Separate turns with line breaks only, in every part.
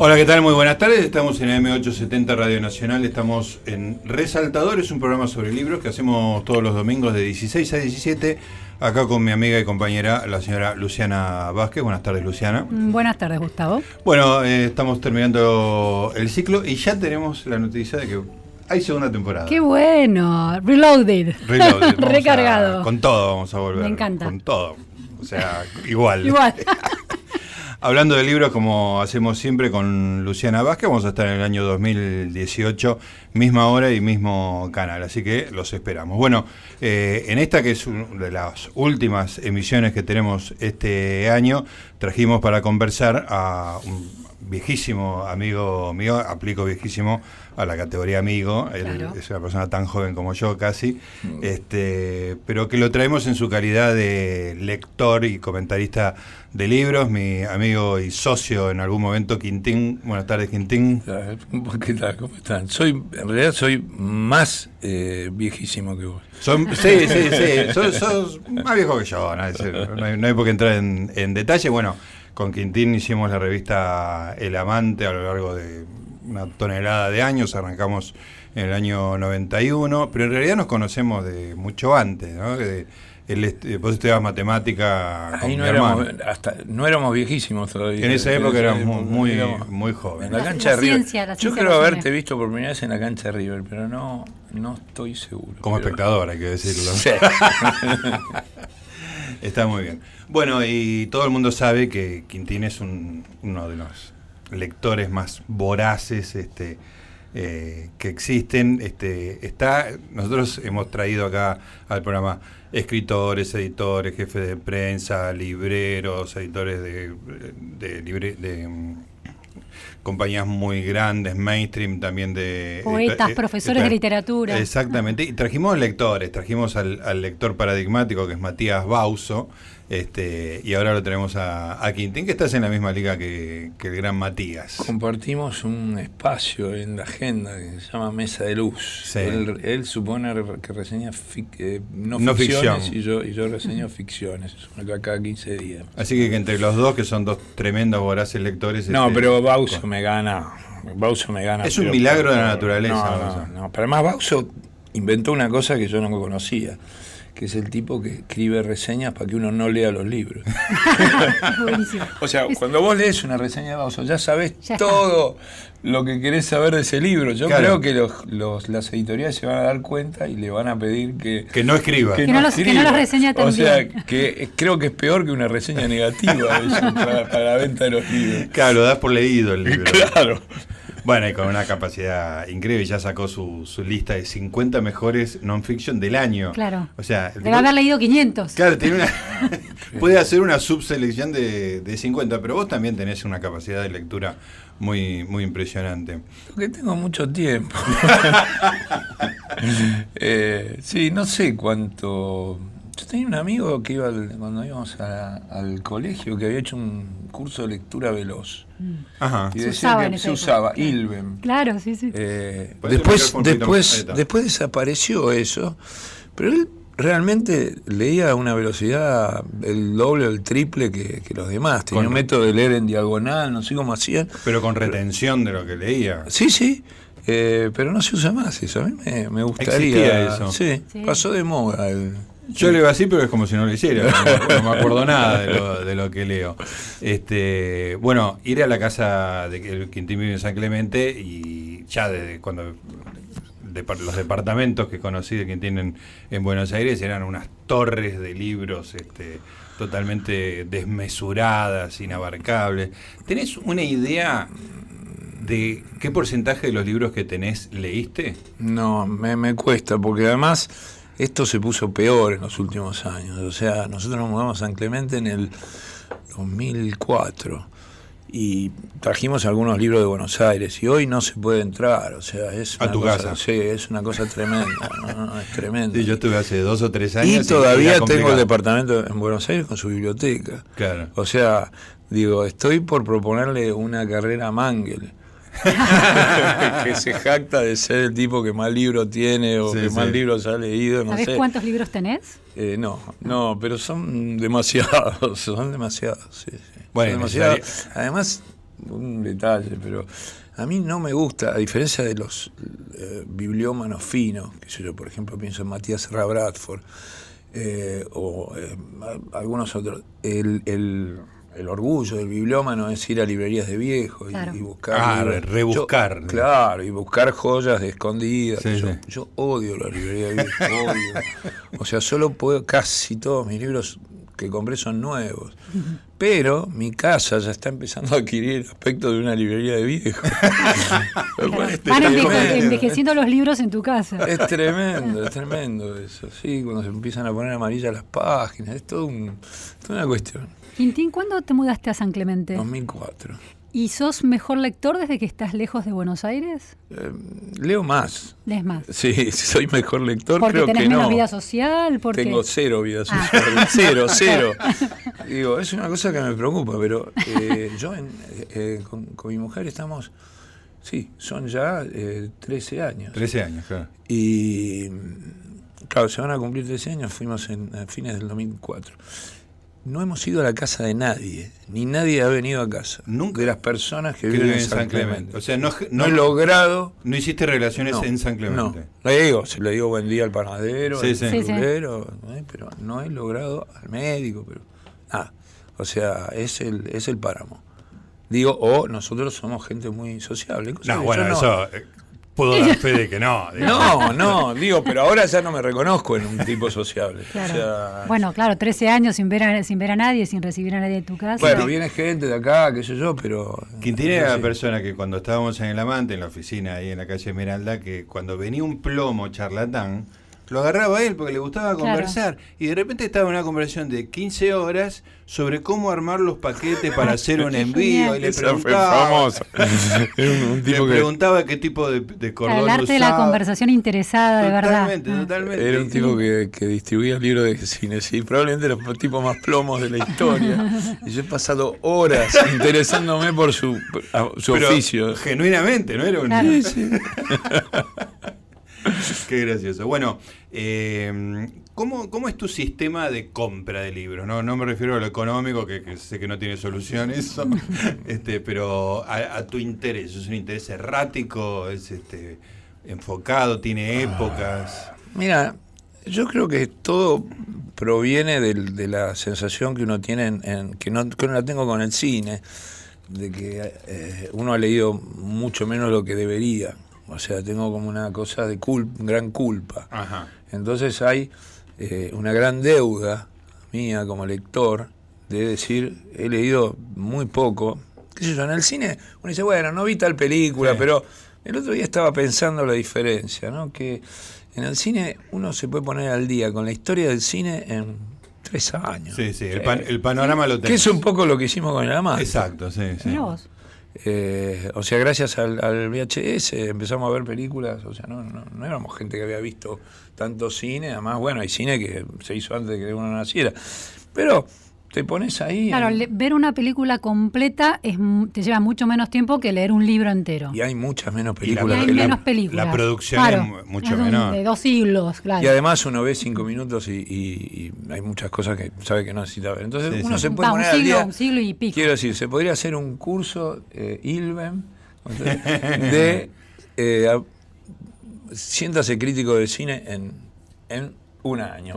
Hola, ¿qué tal? Muy buenas tardes. Estamos en M870 Radio Nacional. Estamos en Resaltador. Es un programa sobre libros que hacemos todos los domingos de 16 a 17. Acá con mi amiga y compañera, la señora Luciana Vázquez. Buenas tardes, Luciana.
Mm, buenas tardes, Gustavo.
Bueno, eh, estamos terminando el ciclo y ya tenemos la noticia de que hay segunda temporada.
¡Qué bueno! Reloaded.
Reloaded.
Recargado.
con todo vamos a volver.
Me encanta.
Con todo. O sea, igual.
igual.
Hablando de libros, como hacemos siempre con Luciana Vázquez, vamos a estar en el año 2018, misma hora y mismo canal, así que los esperamos. Bueno, eh, en esta que es una de las últimas emisiones que tenemos este año, trajimos para conversar a un viejísimo amigo mío, aplico viejísimo a la categoría amigo, él es una persona tan joven como yo casi, mm. este, pero que lo traemos en su calidad de lector y comentarista de libros, mi amigo y socio en algún momento, Quintín. Buenas tardes, Quintín.
¿Qué tal? ¿Cómo están? Soy, en realidad soy más eh, viejísimo que vos.
sí, sí, sí, sos, más viejo que yo, no, hay, no hay por qué entrar en, en detalle. Bueno, con Quintín hicimos la revista El Amante a lo largo de una tonelada de años, arrancamos en el año 91, pero en realidad nos conocemos de mucho antes, ¿no? De, vos estudiabas matemática
Ahí no, éramos, hasta, no éramos viejísimos todavía.
En esa época éramos muy, muy, jóvenes.
En la cancha de River. Yo creo haberte visto por primera vez en la cancha de River, pero no, no estoy seguro.
Como espectador, hay que decirlo. Sí. Está muy bien. Bueno, y todo el mundo sabe que Quintín es uno de los lectores más voraces este, eh, que existen. Este, está, nosotros hemos traído acá al programa escritores, editores, jefes de prensa, libreros, editores de, de, compañías muy grandes, mainstream también de...
Poetas, profesores de literatura.
Exactamente, y trajimos lectores, trajimos al, al lector paradigmático que es Matías Bauso, este, y ahora lo tenemos a, Quintín, que estás en la misma liga que, el gran Matías.
Compartimos un espacio en la agenda que se llama Mesa de Luz. Él, supone que reseña eh, no, ficciones Y, yo, y yo reseño ficciones, cada 15 días.
Así que, entre los dos, que son dos tremendos voraces lectores...
No, este, pero Bauso me gana. Bauso me gana.
Es un milagro de la naturaleza.
No, no, no, pero además Bauso inventó una cosa que yo no conocía que es el tipo que escribe reseñas para que uno no lea los libros. o sea, cuando vos lees una reseña de Bauso, ya sabes todo lo que querés saber de ese libro. Yo creo que los, las editoriales se van a dar cuenta y le van a pedir que...
Que no escriba.
Que, no, los, reseña también.
O sea, que creo que es peor que una reseña negativa para, para, la venta de los libros.
Claro, lo das por leído el libro.
Claro.
Bueno, y con una capacidad increíble, ya sacó su, su lista de 50 mejores non-fiction del año.
Claro.
O sea,
debe haber leído 500.
Claro, tiene una, puede hacer una subselección de, de 50, pero vos también tenés una capacidad de lectura muy, muy impresionante.
Porque tengo mucho tiempo. eh, sí, no sé cuánto yo tenía un amigo que iba cuando íbamos al colegio que había hecho un curso de lectura veloz.
Mm. Ajá.
Y decía que se usaba Ilven.
Claro, sí, sí.
Eh, después, después, después desapareció eso, pero él realmente leía a una velocidad el doble o el triple que, los demás. Tenía un método de leer en diagonal, no sé cómo hacían.
Pero con retención de lo que leía.
Sí, sí. Eh, pero no se usa más eso. A mí me, gustaría.
eso.
Sí, pasó de moda. El,
yo leo así, pero es como si no lo hiciera. No, me acuerdo nada de lo, que leo. Este, bueno, ir a la casa de Quintín vive en San Clemente y ya desde cuando los departamentos que conocí de Quintín en, en Buenos Aires eran unas torres de libros este, totalmente desmesuradas, inabarcables. ¿Tenés una idea de qué porcentaje de los libros que tenés leíste?
No, me cuesta, porque además esto se puso peor en los últimos años. O sea, nosotros nos mudamos a San Clemente en el 2004 y trajimos algunos libros de Buenos Aires y hoy no se puede entrar, o sea, es
a tu casa.
Sí, es una cosa tremenda, es tremendo.
yo estuve hace dos o tres años.
Y todavía tengo el departamento en Buenos Aires con su biblioteca.
Claro.
O sea, digo, estoy por proponerle una carrera a Mangel que se jacta de ser el tipo que más libros tiene o que más libros ha leído. No
¿Sabés cuántos libros tenés?
Eh, no, no, pero son demasiados, son demasiados.
Bueno,
Además, un detalle, pero a mí no me gusta, a diferencia de los eh, bibliómanos finos, que yo, por ejemplo, pienso en Matías Serra Bradford, eh, o eh, algunos otros, el, el, el, orgullo del bibliómano es ir a librerías de viejos y, buscar.
Ah, rebuscar.
claro, y buscar joyas de escondidas. yo, odio la librería de viejos, odio. O sea, solo puedo, casi todos mis libros que compré son nuevos. Pero mi casa ya está empezando a adquirir el aspecto de una librería de viejos.
Van envejeciendo los libros en tu casa.
Es tremendo, es tremendo eso. Sí, cuando se empiezan a poner amarillas las páginas, es todo un, toda una cuestión.
Quintín, ¿cuándo te mudaste a San Clemente?
2004.
¿Y sos mejor lector desde que estás lejos de Buenos Aires?
Eh, leo más.
¿Lees más?
Sí, soy mejor lector,
porque
creo
tenés
que
menos vida social, porque...
Tengo cero vida ah. social, cero, cero. Digo, es una cosa que me preocupa, pero eh, yo eh, con, mi mujer estamos, sí, son ya 13 años.
13 años, claro.
Y, claro, se van a cumplir 13 años, fuimos en, a fines del 2004 no hemos ido a la casa de nadie, ni nadie ha venido a casa. Nunca. De las personas que, viven en San, Clemente.
O sea, no,
no, he logrado.
No hiciste relaciones en San Clemente.
No, le digo, se le digo buen día al panadero, al sí, pero no he logrado al médico, pero nada. O sea, es el, es el páramo. Digo, o nosotros somos gente muy sociable.
No, bueno, eso eh, puedo dar fe de que no.
No, no, digo, pero ahora ya no me reconozco en un tipo sociable.
bueno, claro, 13 años sin ver, a, sin ver a nadie, sin recibir a nadie de tu casa.
Bueno, viene gente de acá, qué sé yo, pero...
Quintín era la persona que cuando estábamos en el Amante, en la oficina ahí en la calle Esmeralda, que cuando venía un plomo charlatán, lo agarraba a él porque le gustaba conversar. Y de repente estaba en una conversación de 15 horas sobre cómo armar los paquetes para hacer un envío. y le preguntaba. le preguntaba qué tipo de, de cordón
El arte de la conversación interesada, de verdad.
Totalmente, ah. totalmente. Era un tipo que, que distribuía libros de cine, sí, probablemente los tipos más plomos de la historia. y yo he pasado horas interesándome por su, su oficio.
Genuinamente, ¿no? Era un. Qué gracioso. Bueno, eh, ¿cómo, es tu sistema de compra de libros? No, no me refiero a lo económico, que, sé que no tiene solución eso, este, pero a, tu interés. ¿Es un interés errático? ¿Es este, enfocado? ¿Tiene épocas?
Mira, yo creo que todo proviene de, la sensación que uno tiene, en, que, no, que no la tengo con el cine, de que eh, uno ha leído mucho menos lo que debería. O sea, tengo como una cosa de gran culpa. Entonces hay eh, una gran deuda mía como lector de decir, he leído muy poco. ¿Qué sé yo? En el cine uno dice, bueno, no vi tal película, pero el otro día estaba pensando la diferencia, ¿no? Que en el cine uno se puede poner al día con la historia del cine en tres años.
Sí, sí, el, panorama lo tengo.
Que es un poco lo que hicimos con el amante.
Exacto, sí, sí.
Eh, o sea, gracias al, VHS empezamos a ver películas, o sea, no, no, no, éramos gente que había visto tanto cine, además, bueno, hay cine que se hizo antes de que uno naciera, pero te pones ahí.
Claro, ver una película completa es, te lleva mucho menos tiempo que leer un libro entero.
Y hay muchas menos películas.
Y hay menos películas.
La producción es mucho menor.
De dos siglos, claro.
Y además uno ve cinco minutos y, hay muchas cosas que sabe que no necesita ver. Entonces uno se puede poner
un siglo,
al día.
Un siglo y pico.
Quiero decir, se podría hacer un curso eh, ILVEM de eh, siéntase crítico de cine en, en un año,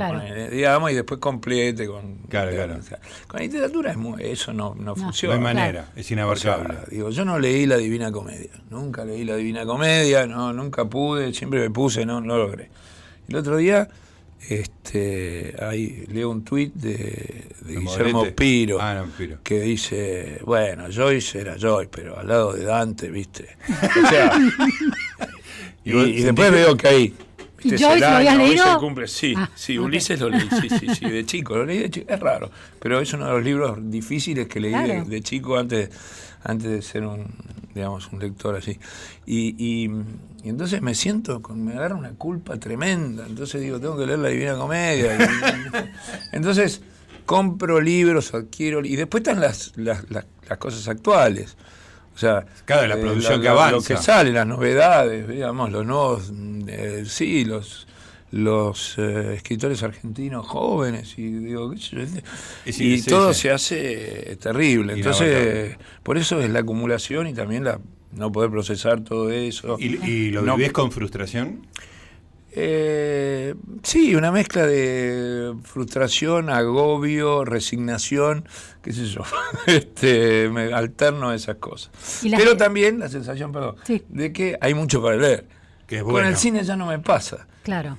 digamos, y después complete con.
Claro, claro.
con literatura eso no, no, funciona.
No hay manera, es inabarcable.
digo, yo no leí la Divina Comedia, nunca leí la Divina Comedia, no, nunca pude, siempre me puse, no, no logré. El otro día, este, ahí leo un tuit de, Guillermo Piro,
ah,
Piro, que dice, bueno, Joyce era Joyce, pero al lado de Dante, viste. O sea, y después veo que hay
¿Y Joyce lo habías leído?
Cumple. Sí, ah, sí, Ulises lo leí, sí, sí, sí, de chico, lo leí de chico, es raro, pero es uno de los libros difíciles que leí de, chico antes, antes de ser un, digamos, un lector así. Y, y, entonces me siento, con, me agarra una culpa tremenda, entonces digo, tengo que leer la Divina Comedia. entonces compro libros, adquiero, y después están las, las, las, las cosas actuales. Sea,
cada la eh, producción que avanza.
Lo que sale, las novedades, digamos, los nuevos, eh, sí, los, los eh, escritores argentinos jóvenes y digo y todo se hace terrible. Entonces por eso es la acumulación y también la no poder procesar todo eso.
Y, lo vivís con frustración
eh, sí, una mezcla de frustración, agobio, resignación, qué sé yo. este, me alterno a esas cosas. Pero también la sensación, perdón, de que hay mucho para leer. Con el cine ya no me pasa.
Claro.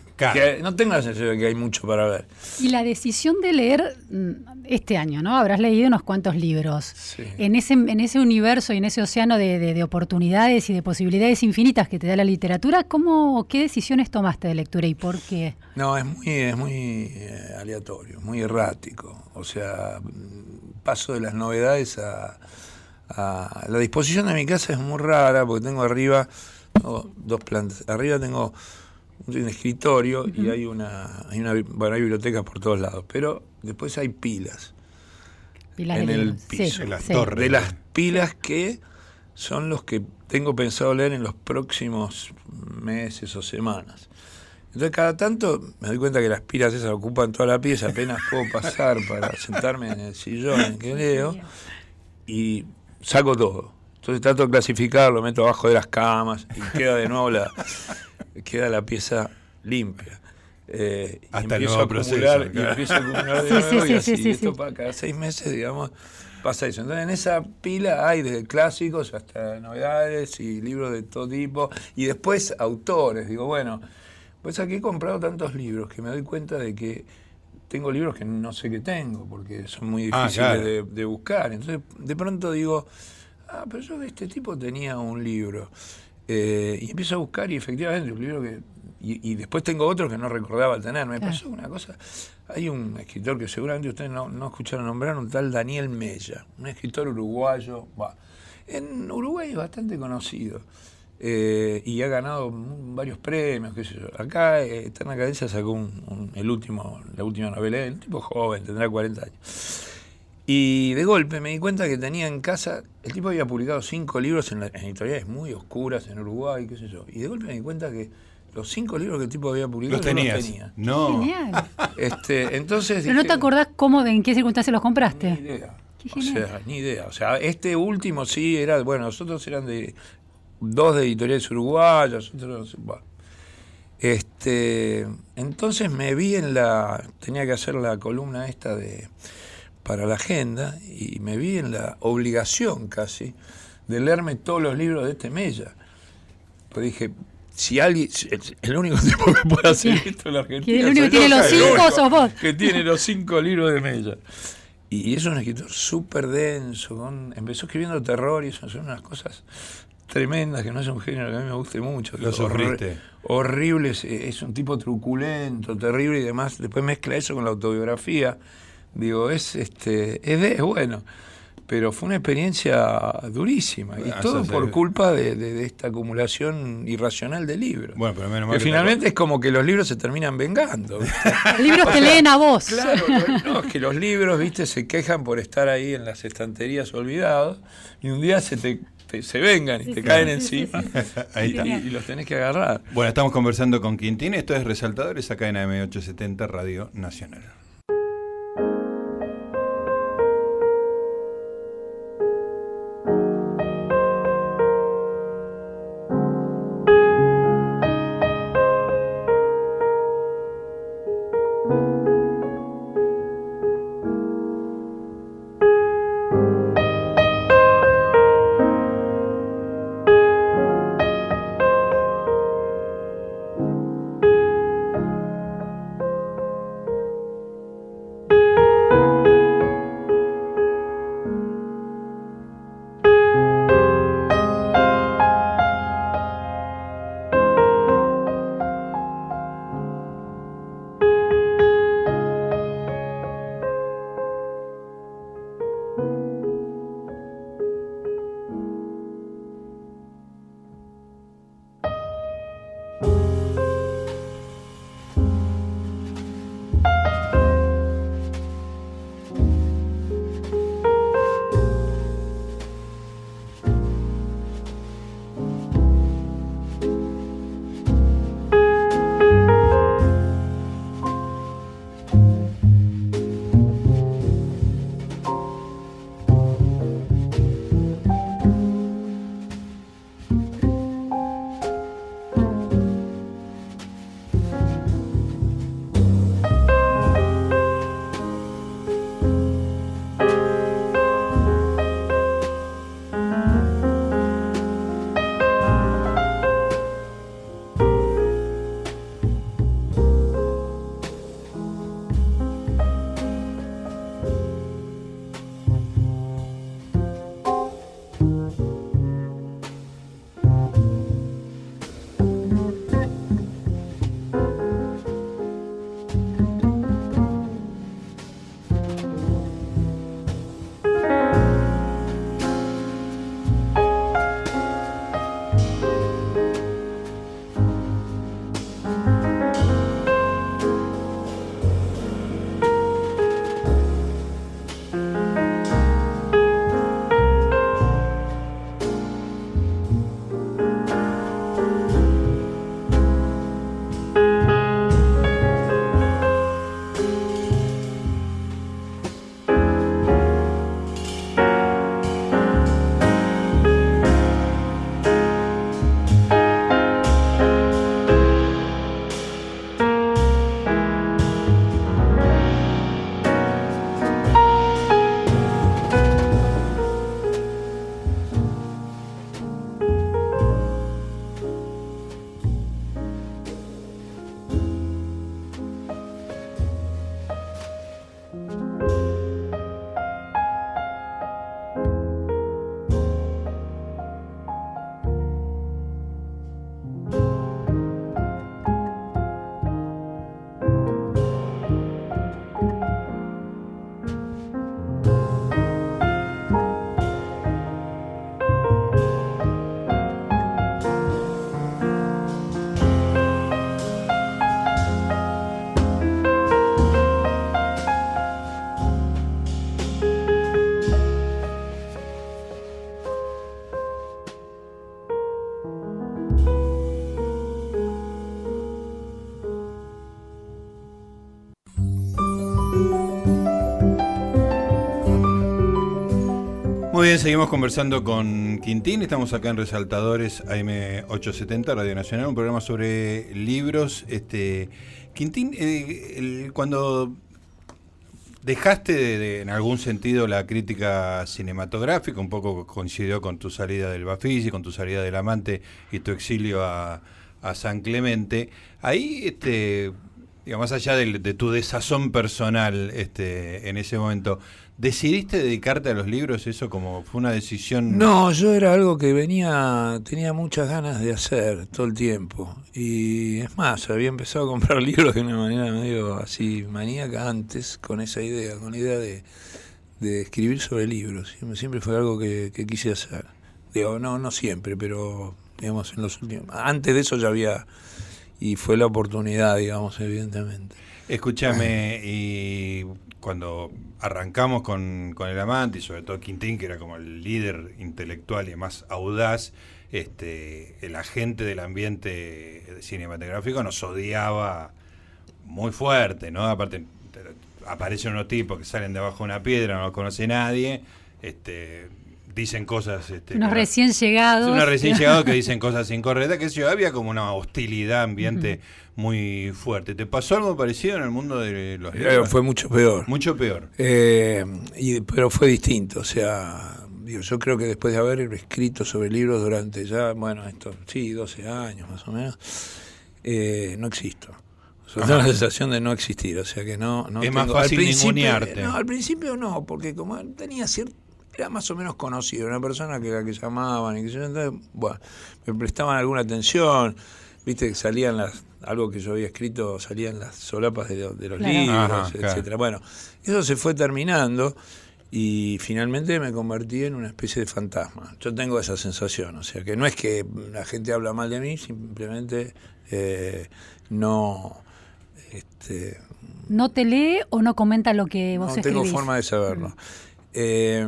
no tengo la sensación de que hay mucho para ver.
Y la decisión de leer mm, este año, ¿no? Habrás leído unos cuantos libros. En, ese, en ese universo y en ese océano de, oportunidades y de posibilidades infinitas que te da la literatura, ¿cómo, ¿qué decisiones tomaste de lectura y por qué?
No, es muy, es muy eh, aleatorio, muy errático. O sea, paso de las novedades a, a... La disposición de mi casa es muy rara porque tengo arriba dos plantas. Arriba tengo un escritorio y hay una, hay una, bueno, hay bibliotecas por todos lados, pero después hay pilas. en el piso, de las pilas que son los que tengo pensado leer en los próximos meses o semanas. Entonces cada tanto me doy cuenta que las pilas esas ocupan toda la pieza, apenas puedo pasar para sentarme en el sillón en que leo y saco todo. Entonces trato de clasificarlo, lo meto abajo de las camas y queda de nuevo la, queda la pieza limpia.
Eh, Hasta el nuevo proceso.
Y empiezo a acumular de nuevo y así. esto para cada seis meses, digamos, pasa eso. Entonces en esa pila hay desde clásicos hasta novedades y libros de todo tipo. Y después autores. Digo, bueno, pues aquí he comprado tantos libros que me doy cuenta de que tengo libros que no sé qué tengo, porque son muy ah, difíciles de, de buscar. Entonces de pronto digo ah, pero yo de este tipo tenía un libro. Eh, y empiezo a buscar y efectivamente un libro que... Y, después tengo otro que no recordaba tener. Me pasó una cosa. Hay un escritor que seguramente ustedes no, no escucharon nombrar, un tal Daniel Mella, un escritor uruguayo. en Uruguay es bastante conocido. Eh, y ha ganado varios premios, qué sé yo. Acá eh, Eterna Cadencia sacó el último, la última novela, un tipo joven, tendrá 40 años. Y de golpe me di cuenta que tenía en casa, el tipo había publicado cinco libros en, editoriales muy oscuras en Uruguay, qué sé yo. Y de golpe me di cuenta que los cinco libros que el tipo había publicado
los, tenía. No.
Genial.
Este, entonces
Pero no te acordás cómo, en qué circunstancias los compraste.
Ni idea. o sea, ni idea. O sea, este último sí era, bueno, nosotros eran de dos de editoriales uruguayas, otros, bueno. Este, entonces me vi en la, tenía que hacer la columna esta de para la agenda y me vi en la obligación casi de leerme todos los libros de este Mella. Pues dije, si alguien, el único tipo que puede hacer esto en la Argentina.
el único que tiene los cinco sos vos.
Que tiene los cinco libros de Mella. Y es un escritor súper denso, empezó escribiendo terror y eso son unas cosas tremendas, que no es un género que a mí me guste mucho.
Lo sufriste.
Horrible, es, es, un tipo truculento, terrible y demás. Después mezcla eso con la autobiografía Digo, es, este, es, bueno, pero fue una experiencia durísima y todo por culpa de, esta acumulación irracional de libros.
Bueno, pero menos mal
que, finalmente es como que los libros se terminan vengando.
libros que leen a vos.
Claro, no, es que los libros, viste, se quejan por estar ahí en las estanterías olvidados y un día se te se vengan y te caen encima y, y, los tenés que agarrar.
Bueno, estamos conversando con Quintín, esto es Resaltadores acá en AM870 Radio Nacional. Muy bien, seguimos conversando con Quintín. Estamos acá en Resaltadores AM870, Radio Nacional, un programa sobre libros. Este, Quintín, eh, cuando dejaste en algún sentido la crítica cinematográfica, un poco coincidió con tu salida del Bafisi, con tu salida del Amante y tu exilio a, San Clemente. Ahí, este, digamos, más allá de, de, tu desazón personal este, en ese momento, ¿Decidiste dedicarte a los libros? ¿Eso como fue una decisión?
No, yo era algo que venía, tenía muchas ganas de hacer todo el tiempo. Y es más, había empezado a comprar libros de una manera medio así maníaca antes, con esa idea, con la idea de, escribir sobre libros. Siempre, fue algo que, quise hacer. Digo, no, no siempre, pero digamos, en los últimos. Antes de eso ya había. Y fue la oportunidad, digamos, evidentemente.
Escúchame, y cuando arrancamos con, el amante y sobre todo Quintín, que era como el líder intelectual y más audaz, este, el agente del ambiente cinematográfico nos odiaba muy fuerte, ¿no? Aparte, aparecen unos tipos que salen debajo de una piedra, no los conoce nadie, este, dicen cosas... Este,
unos recién llegados.
Unos recién llegados que dicen cosas incorrectas, que yo, había como una hostilidad ambiente muy fuerte. ¿Te pasó algo parecido en el mundo de los
libros? Fue mucho peor.
Mucho peor.
Eh, y, pero fue distinto, o sea, yo creo que después de haber escrito sobre libros durante ya, bueno, esto, sí, 12 años más o menos, eh, no existo. O sea, tengo la sensación de no existir, o sea que no... no
es más fácil
ningunearte. No, al principio no, porque como tenía cierto era más o menos conocido, una persona que la que llamaban y que entonces, bueno, me prestaban alguna atención, viste que salían las algo que yo había escrito salían las solapas de, los libros, etcétera. Bueno, eso se fue terminando y finalmente me convertí en una especie de fantasma. Yo tengo esa sensación, o sea que no es que la gente habla mal de mí, simplemente eh, no este,
no te lee o no comenta lo que vos
no tengo forma de saberlo. Mm. Eh,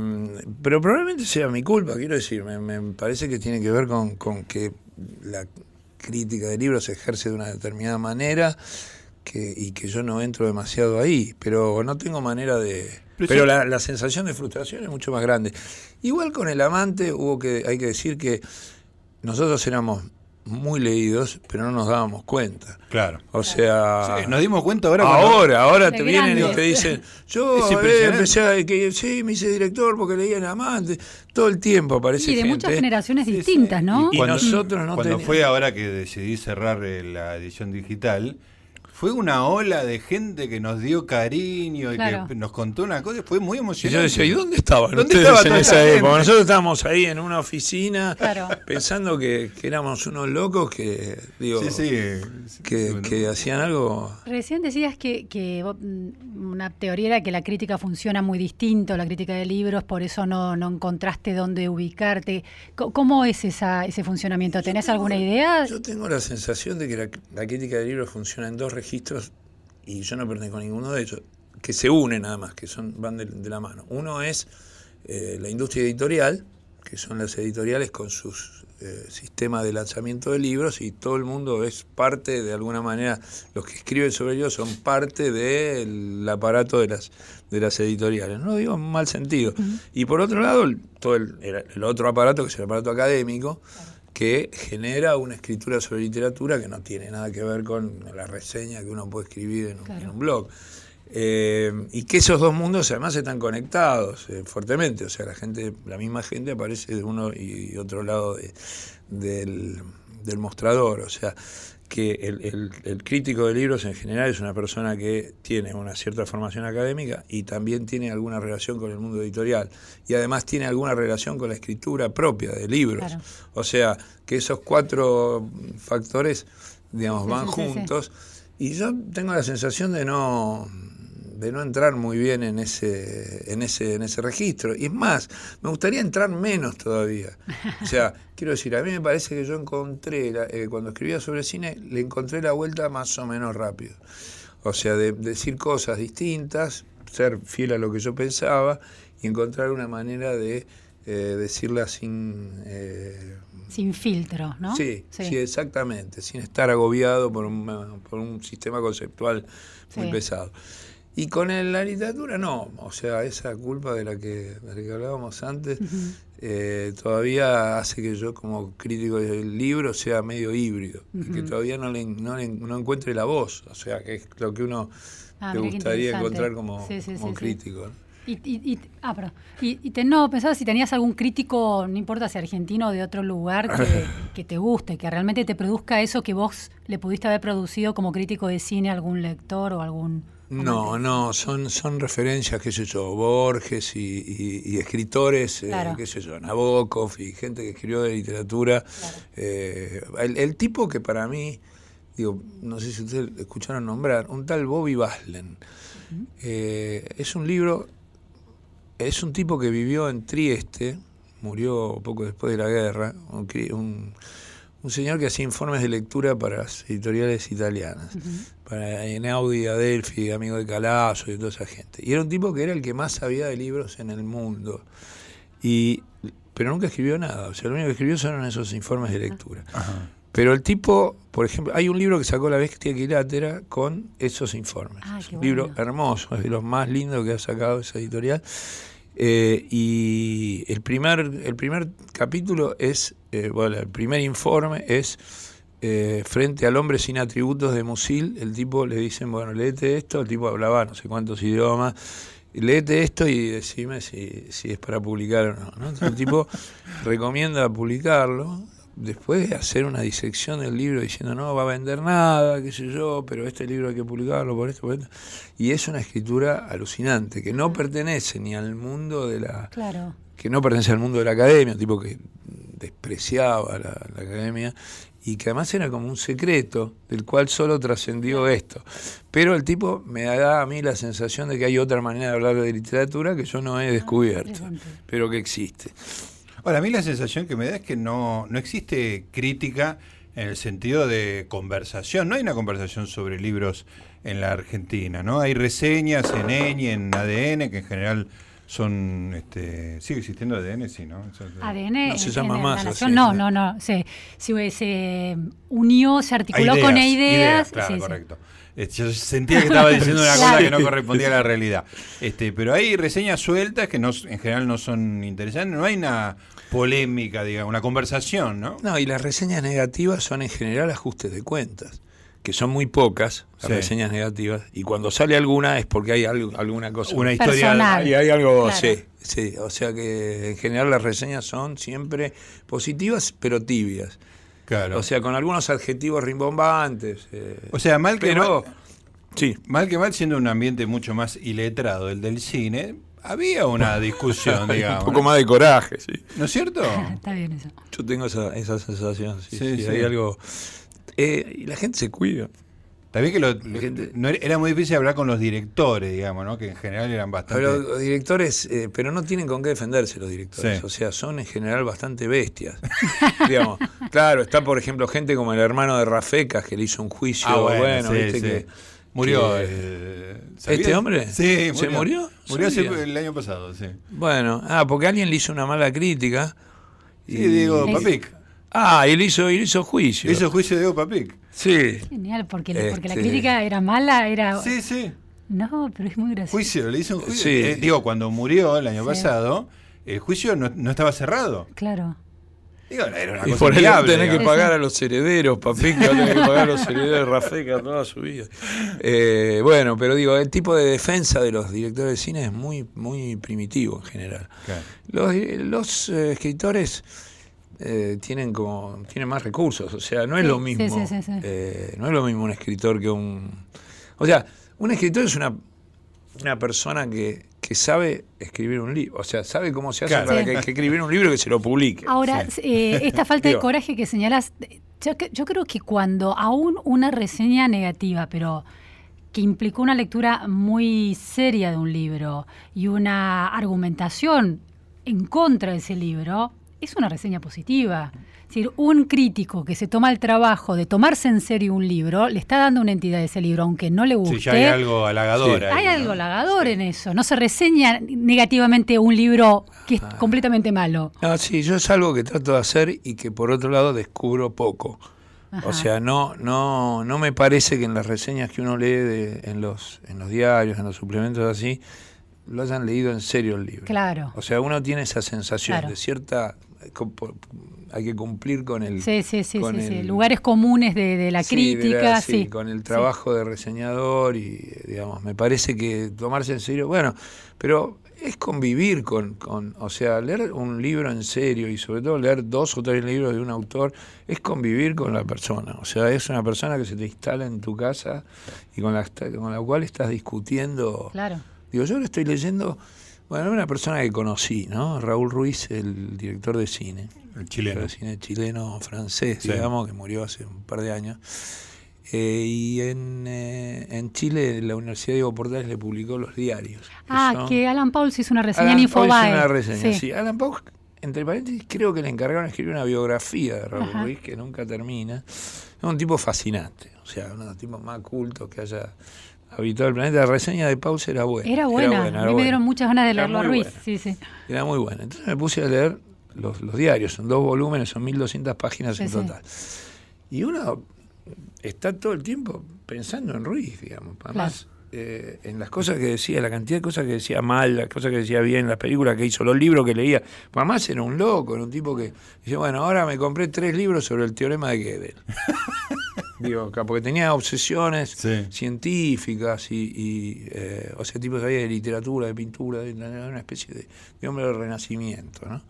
pero probablemente sea mi culpa, quiero decir, me, parece que tiene que ver con, con que la crítica de libros se ejerce de una determinada manera que, y que yo no entro demasiado ahí, pero no tengo manera de... Pero, la, la, sensación de frustración es mucho más grande. Igual con el amante hubo que, hay que decir que nosotros éramos muy leídos, pero no nos dábamos cuenta.
Claro.
O sea,
nos dimos cuenta ahora.
Ahora, ahora te vienen y te dicen, yo empecé a, que sí, me hice director porque leía en Amante, todo el tiempo aparece
Y de muchas generaciones distintas, ¿no?
Y, nosotros no Cuando fue ahora que decidí cerrar eh, la edición digital, fue una ola de gente que nos dio cariño y que nos contó una cosa, fue muy emocionante.
Y yo decía, ¿y dónde estaban ¿Dónde ustedes en esa época? Nosotros estábamos ahí en una oficina pensando que, éramos unos locos que, digo, que, hacían algo...
Recién decías que, que, mm, una teoría era que la crítica funciona muy distinto, la crítica de libros, por eso no, no encontraste dónde ubicarte. ¿Cómo es esa, ese funcionamiento? ¿Tenés alguna idea?
Yo tengo la sensación de que la, la crítica de libros funciona en dos registros, y yo no pertenezco a ninguno de ellos, que se unen nada más, que son van de, la mano. Uno es eh, la industria editorial, que son las editoriales con sus eh, sistemas de lanzamiento de libros y todo el mundo es parte, de alguna manera, los que escriben sobre ellos son parte del aparato de las, de las editoriales. No lo digo en mal sentido. Y por otro lado, todo el, el, otro aparato, que es el aparato académico, que genera una escritura sobre literatura que no tiene nada que ver con la reseña que uno puede escribir en un, blog. Eh, y que esos dos mundos además están conectados eh, fuertemente, o sea, la gente, la misma gente aparece de uno y otro lado del, del mostrador, o sea, que el, crítico de libros en general es una persona que tiene una cierta formación académica y también tiene alguna relación con el mundo editorial. Y además tiene alguna relación con la escritura propia de libros. O sea, que esos cuatro factores, digamos, van juntos. Y yo tengo la sensación de no de no entrar muy bien en ese, en ese, en ese registro. Y es más, me gustaría entrar menos todavía. O sea, quiero decir, a mí me parece que yo encontré, eh, cuando escribía sobre cine, le encontré la vuelta más o menos rápido. O sea, de, decir cosas distintas, ser fiel a lo que yo pensaba y encontrar una manera de eh, decirla sin...
Eh, sin filtro, ¿no?
Sí, sí, exactamente, sin estar agobiado por un, por un sistema conceptual muy pesado. Y con la literatura no, o sea, esa culpa de la que, de hablábamos antes eh, todavía hace que yo como crítico del libro sea medio híbrido, que todavía no, le, no, encuentre la voz, o sea, que es lo que uno ah, le gustaría encontrar como, crítico.
Y, y, ah, y, y te, no, pensaba si tenías algún crítico, no importa si argentino o de otro lugar, que, que, te guste, que realmente te produzca eso que vos le pudiste haber producido como crítico de cine a algún lector o algún...
No, no, son, son referencias, qué sé yo, Borges y, escritores, eh, qué sé yo, Nabokov y gente que escribió de literatura. Eh, el, tipo que para mí, digo, no sé si ustedes escucharon nombrar, un tal Bobby Baslen. Eh, es un libro, es un tipo que vivió en Trieste, murió poco después de la guerra, un un señor que hacía informes de lectura para las editoriales italianas, para Enaudi, Adelphi, amigo de Calazo y toda esa gente. Y era un tipo que era el que más sabía de libros en el mundo. Y, pero nunca escribió nada, o sea, lo único que escribió son esos informes de lectura. Pero el tipo, por ejemplo, hay un libro que sacó La Bestia Equilátera con esos informes. Ah, un libro hermoso, es de los más lindos que ha sacado esa editorial. Eh, y el primer, el primer capítulo es, eh, bueno, el primer informe es eh, frente al hombre sin atributos de Musil, el tipo le dicen, bueno, léete esto, el tipo hablaba no sé cuántos idiomas, léete esto y decime si, si es para publicar o no. ¿no? Entonces el tipo recomienda publicarlo después de hacer una disección del libro diciendo no va a vender nada, qué sé yo, pero este libro hay que publicarlo por esto, por esto. Y es una escritura alucinante, que no pertenece ni al mundo de la...
Claro.
que no pertenece al mundo de la academia, un tipo que despreciaba la, academia y que además era como un secreto del cual solo trascendió esto. Pero el tipo me da a mí la sensación de que hay otra manera de hablar de literatura que yo no he ah, descubierto, pero que existe.
Ahora, a mí la sensación que me da es que no, no existe crítica en el sentido de conversación. No hay una conversación sobre libros en la Argentina, ¿no? Hay reseñas en ENI, en ADN, que en general son este sigue existiendo ADN sí no
ADN
no se llama más
no no no se, se, unió se articuló con ideas,
claro, correcto yo sentía que estaba diciendo una cosa que no correspondía a la realidad. Este, pero hay reseñas sueltas que no, en general no son interesantes. No hay una polémica, digamos, una conversación, ¿no?
No, y las reseñas negativas son en general ajustes de cuentas, que son muy pocas las reseñas negativas. Y cuando sale alguna es porque hay algo, alguna cosa.
Una historia.
Y hay algo, sí, sí. O sea que en general las reseñas son siempre positivas, pero tibias. O sea, con algunos adjetivos rimbombantes.
Eh, o sea, mal que mal, sí. mal que mal, siendo un ambiente mucho más iletrado el del cine, había una discusión, digamos.
un poco más de coraje, sí.
¿No es cierto?
Está bien eso.
Yo tengo esa, esa sensación, sí, sí, hay algo... Eh, y la gente se cuida.
También que lo, no era muy difícil hablar con los directores, digamos, ¿no? que en general eran bastante...
Pero los directores, eh, pero no tienen con qué defenderse los directores, o sea, son en general bastante bestias. digamos, claro, está por ejemplo gente como el hermano de Rafecas que le hizo un juicio, ah, bueno, viste que...
Murió.
¿Este hombre?
Sí,
¿Se murió?
Murió el año pasado, sí.
Bueno, ah, porque alguien le hizo una mala crítica.
Sí, digo, Papic.
Ah, él hizo, él hizo juicio.
Hizo juicio de Diego Papic.
Sí.
Genial, porque, porque la este. crítica era mala, era...
Sí, sí.
No, pero es muy gracioso.
Juicio, le hizo un juicio. Sí. Eh, digo, cuando murió el año pasado, el juicio no, no estaba cerrado.
Claro.
Digo, era una
y
cosa por eso
tenés que pagar a los herederos, Papic, que va a tener que pagar a los herederos de Rafeca toda su vida. Eh, bueno, pero digo, el tipo de defensa de los directores de cine es muy, muy primitivo en general. Los, los eh, escritores eh, tienen como tienen más recursos, o sea, no es lo mismo. Eh, no es lo mismo un escritor que un. O sea, un escritor es una, una persona que, que sabe escribir un libro, o sea, sabe cómo se hace para que, escribir un libro que se lo publique.
Ahora, eh, esta falta de coraje que señalas, yo, yo creo que cuando aún una reseña negativa, pero que implicó una lectura muy seria de un libro y una argumentación en contra de ese libro, es una reseña positiva. Es decir, un crítico que se toma el trabajo de tomarse en serio un libro, le está dando una entidad a ese libro, aunque no le guste. Sí,
ya hay algo halagador.
hay algo halagador en eso. No se reseña negativamente un libro que es ah. completamente malo.
No, sí, yo es algo que trato de hacer y que por otro lado descubro poco. O sea, no, no, no me parece que en las reseñas que uno lee en, los, en los diarios, en los suplementos así, lo hayan leído en serio el libro.
Claro.
O sea, uno tiene esa sensación de cierta hay que cumplir con el...
Sí, sí, sí, lugares comunes de, la crítica. sí,
con el trabajo de reseñador y, digamos, me parece que tomarse en serio, bueno, pero es convivir con, con, o sea, leer un libro en serio y sobre todo leer dos o tres libros de un autor, es convivir con la persona. O sea, es una persona que se te instala en tu casa y con la, con la cual estás discutiendo.
Claro.
Digo, yo lo estoy leyendo, bueno, una persona que conocí, ¿no? Raúl Ruiz, el director de cine.
El chileno.
El cine chileno francés, digamos, que murió hace un par de años. Eh, y en, eh, en Chile la Universidad Diego Portales le publicó los diarios.
ah, que Alan Pauls hizo una reseña en Infobae.
Hizo una reseña, sí. Alan Pauls, entre paréntesis, creo que le encargaron escribir una biografía de Raúl Ruiz que nunca termina. Es un tipo fascinante, o sea, uno de los tipos más cultos que haya habitado el planeta. La reseña de Pauls era buena.
Era buena, a mí me dieron muchas ganas de leerlo a Ruiz. Sí, sí.
Era muy buena. Entonces me puse a leer los, diarios, son dos volúmenes, son 1200 páginas en total. Y uno está todo el tiempo pensando en Ruiz, digamos. Además, eh, en las cosas que decía, la cantidad de cosas que decía mal, las cosas que decía bien, las películas que hizo, los libros que leía. Además era un loco, era un tipo que dice, bueno, ahora me compré tres libros sobre el teorema de Gödel. Digo, porque tenía obsesiones científicas y, eh, o sea, tipo sabía de literatura, de pintura, de, una especie de, de hombre del renacimiento, ¿no?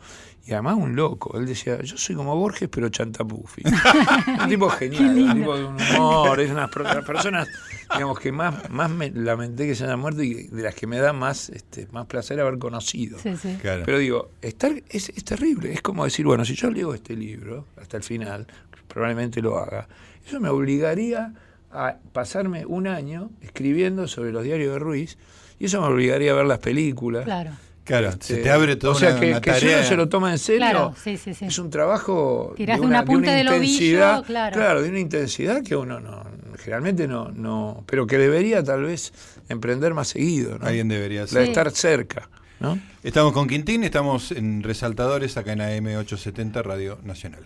Y además un loco. Él decía, yo soy como Borges, pero chantapufi. un tipo genial, un tipo de un humor. Es una personas, digamos, que más, más me lamenté que se hayan muerto y de las que me da más, este, más placer haber conocido. Pero digo, estar es, es terrible. Es como decir, bueno, si yo leo este libro hasta el final, probablemente lo haga. Eso me obligaría a pasarme un año escribiendo sobre los diarios de Ruiz y eso me obligaría a ver las películas.
Claro
Claro, se te abre todo
O sea, que, si uno se lo toma en serio, es un trabajo
de una, de una,
intensidad, claro. de una intensidad que uno no, generalmente no, no, pero que debería tal vez emprender más seguido. ¿no?
Alguien debería
ser. De estar cerca. ¿no?
Estamos con Quintín, estamos en Resaltadores acá en AM870 Radio Nacional.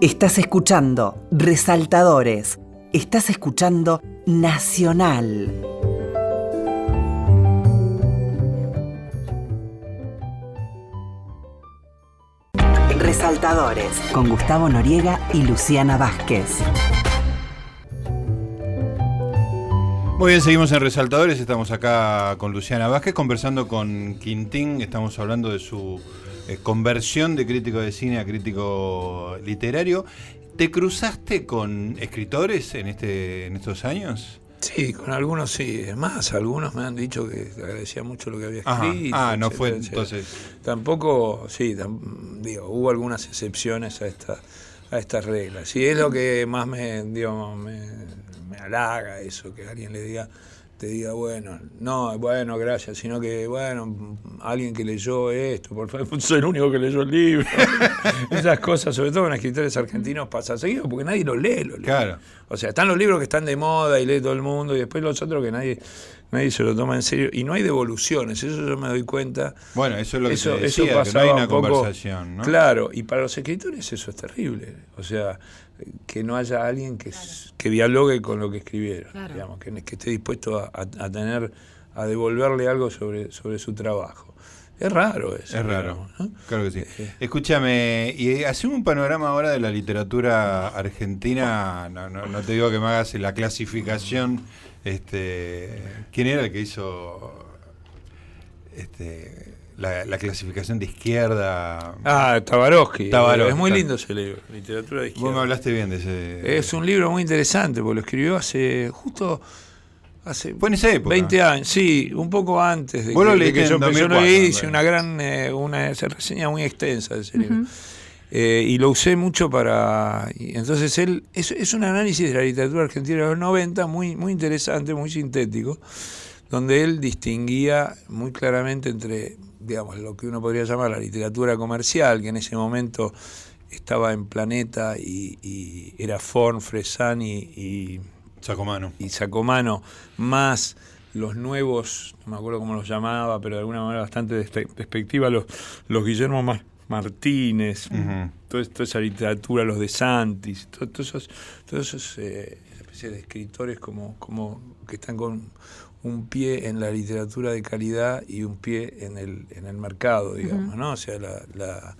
Estás escuchando Resaltadores. Estás escuchando Nacional. Resaltadores con Gustavo Noriega y Luciana Vázquez.
Muy bien, seguimos en Resaltadores, estamos acá con Luciana Vázquez conversando con Quintín, estamos hablando de su eh, conversión de crítico de cine a crítico literario ¿Te cruzaste con escritores en, este, en estos años?
Sí, con algunos sí. Es más, algunos me han dicho que agradecía mucho lo que había escrito.
Ah, no fue entonces.
Tampoco, sí, digo, hubo algunas excepciones a esta a estas reglas. Y es lo que más me, digo, me, me halaga eso, que alguien le diga, te diga, bueno, no, bueno, gracias, sino que, bueno, alguien que leyó esto, por favor, soy el único que leyó el libro. Esas cosas, sobre todo en escritores argentinos, pasa seguido porque nadie los lee. Los
claro.
O sea, están los libros que están de moda y lee todo el mundo, y después los otros que nadie nadie se lo toma en serio. Y no hay devoluciones, eso yo me doy cuenta.
Bueno, eso es lo que eso, decía, que no hay una conversación. ¿no?
Claro, y para los escritores eso es terrible. O sea, que no haya alguien que, que dialogue con lo que escribieron, digamos, que, que, esté dispuesto a, tener, a devolverle algo sobre, sobre su trabajo. Es raro eso.
Es raro. Claro que sí. Escúchame, y hacemos un panorama ahora de la literatura argentina. No, no, no, te digo que me hagas la clasificación. Este, ¿Quién era el que hizo este, la, clasificación de izquierda.
Ah, Tabarovsky. Es muy lindo ese libro, literatura de izquierda.
Vos me hablaste bien de ese.
Es un libro muy interesante, porque lo escribió hace justo hace
Fue en esa época.
20 años, sí, un poco antes de, que, yo, lo hice una gran eh, una reseña muy extensa de ese libro. Eh, y lo usé mucho para. entonces él. Es, es, un análisis de la literatura argentina de los 90 muy, muy interesante, muy sintético, donde él distinguía muy claramente entre digamos, lo que uno podría llamar la literatura comercial, que en ese momento estaba en Planeta y, era Forn, Fresani y,
Sacomano.
y Sacomano, más los nuevos, no me acuerdo cómo los llamaba, pero de alguna manera bastante despectiva, los, los Guillermo Martínez, toda, esa literatura, los de Santis, todos esos, todos esos eh, especies de escritores como, como que están con un pie en la literatura de calidad y un pie en el, en el mercado, digamos, ¿no? O sea, la,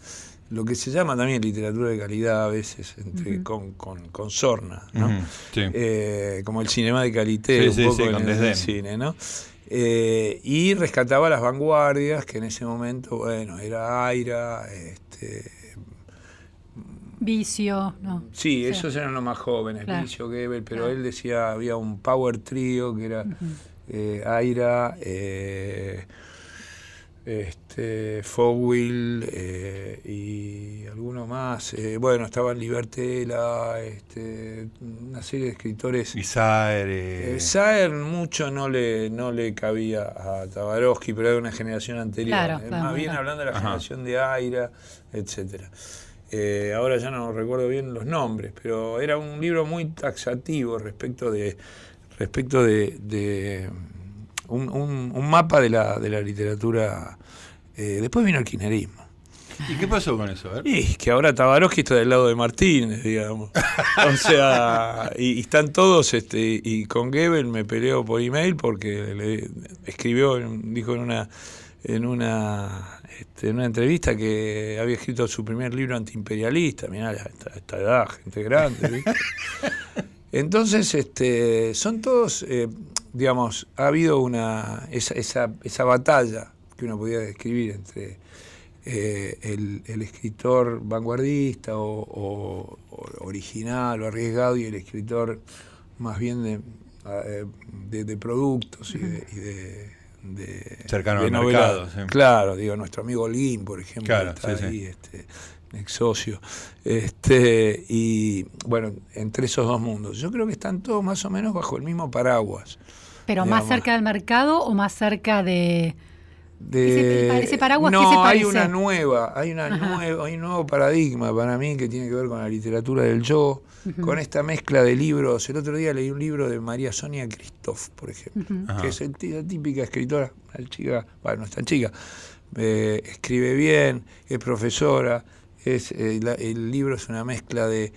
lo que se llama también literatura de calidad a veces entre, con, con, sorna, ¿no? Eh, como el cinema de calité, un poco en el, cine, ¿no? Eh, y rescataba las vanguardias, que en ese momento, bueno, era Aira, este,
Vicio, ¿no?
Sí, esos eran los más jóvenes, Vicio, Gebel, pero él decía, había un power trio que era eh, Aira, eh, este, Fogwill eh, y alguno más. Eh, bueno, estaban Libertela, este, una serie de escritores.
Y Saer.
Saer mucho no le, no le cabía a Tabarovsky, pero era una generación anterior. más bien hablando de la generación de Aira, etcétera. ahora ya no recuerdo bien los nombres, pero era un libro muy taxativo respecto de respecto de, un, un, mapa de la, de la literatura. Eh, después vino el kirchnerismo.
¿Y qué pasó con eso?
Y que ahora Tabarovsky está del lado de Martínez, digamos. o sea, y, están todos, este, y con Gebel me peleo por email porque le escribió, dijo en una en una este, en una entrevista que había escrito su primer libro antiimperialista, mirá, esta, esta edad, gente grande, ¿viste? Entonces, este, son todos, eh, digamos, ha habido una esa, esa, esa, batalla que uno podía describir entre eh, el, escritor vanguardista o, original o arriesgado y el escritor más bien de, eh, de, productos y de, de
cercano al mercado.
Claro, digo, nuestro amigo Lin, por ejemplo, está ahí, Este, ex socio. Este, y bueno, entre esos dos mundos. Yo creo que están todos más o menos bajo el mismo paraguas.
¿Pero más cerca del mercado o más cerca de,
de ese, paraguas no, hay una nueva, hay una nueva, hay un nuevo paradigma para mí que tiene que ver con la literatura del yo, con esta mezcla de libros. El otro día leí un libro de María Sonia Christoph, por ejemplo, que es la típica escritora, una chica, bueno, no es tan chica, eh, escribe bien, es profesora, eh, el libro es una mezcla de